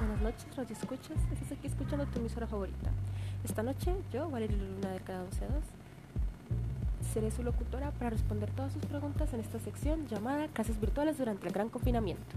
buenas noches, Radio Escuchas. Estás aquí escuchando tu emisora favorita. Esta noche, yo, Valeria Luna de Cada 12 seré su locutora para responder todas sus preguntas en esta sección llamada Clases Virtuales durante el Gran Confinamiento.